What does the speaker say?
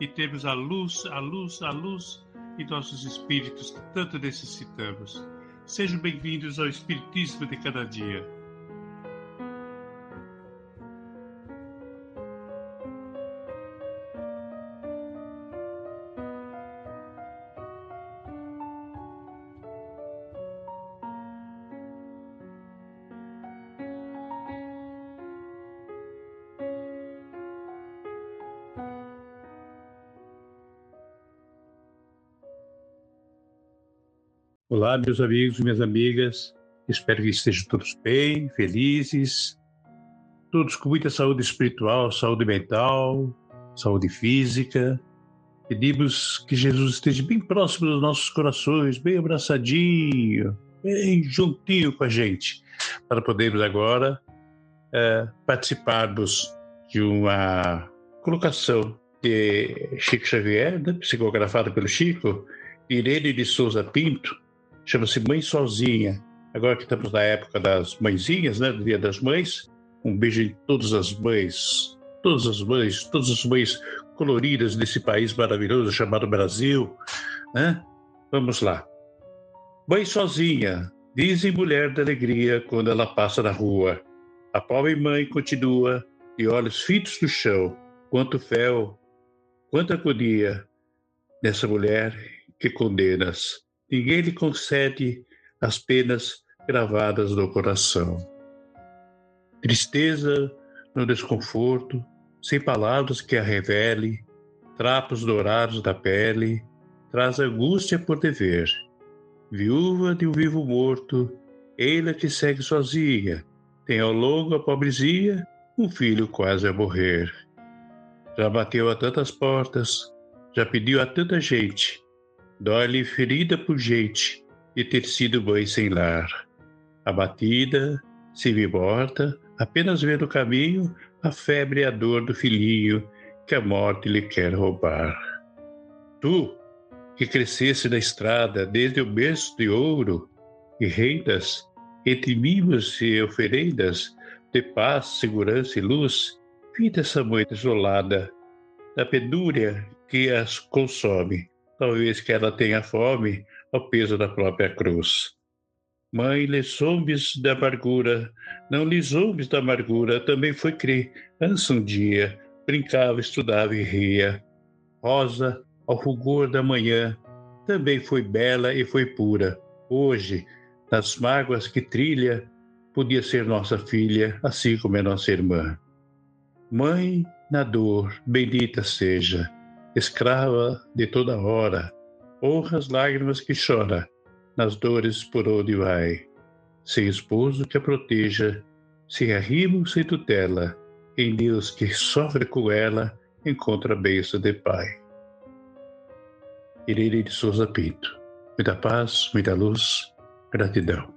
e termos a luz, a luz, a luz em nossos espíritos que tanto necessitamos. Sejam bem-vindos ao Espiritismo de cada dia. Olá, meus amigos e minhas amigas. Espero que estejam todos bem, felizes, todos com muita saúde espiritual, saúde mental, saúde física. Pedimos que Jesus esteja bem próximo dos nossos corações, bem abraçadinho, bem juntinho com a gente, para podermos agora é, participarmos de uma colocação de Chico Xavier, né, psicografada pelo Chico, Irene de Souza Pinto, chama-se Mãe Sozinha. Agora que estamos na época das mãezinhas, né, do Dia das Mães, um beijo em todas as mães, todas as mães, todas as mães coloridas desse país maravilhoso chamado Brasil, né? Vamos lá. Mãe sozinha, dizem mulher da alegria quando ela passa na rua. A pobre mãe continua, de olhos fitos no chão. Quanto fel, quanta agonia nessa mulher que condenas ninguém lhe concede as penas gravadas no coração. Tristeza no desconforto, sem palavras que a revele, trapos dourados da pele, traz angústia por dever. Viúva de um vivo morto, ela que segue sozinha, tem ao longo a pobrezinha um filho quase a morrer. Já bateu a tantas portas, já pediu a tanta gente, Dói-lhe ferida por gente de ter sido mãe sem lar. Abatida, se viu morta, apenas vê no caminho a febre e a dor do filhinho que a morte lhe quer roubar. Tu, que crescesse na estrada desde o berço de ouro, e rendas, entre mimos e oferendas, de paz, segurança e luz, vida essa mãe desolada, da penúria que as consome, talvez que ela tenha fome ao peso da própria cruz. Mãe, lhe zombes da amargura, não lhe zombes da amargura, também foi criança um dia, brincava, estudava e ria. Rosa, ao fulgor da manhã, também foi bela e foi pura. Hoje, nas mágoas que trilha, podia ser nossa filha, assim como é nossa irmã. Mãe, na dor, bendita seja escrava de toda hora, honra as lágrimas que chora, nas dores por onde vai. Sem esposo que a proteja, sem arrimo, sem tutela, em Deus que sofre com ela, encontra a bênção de Pai. Irene de Souza Pinto. Muita paz, muita luz, gratidão.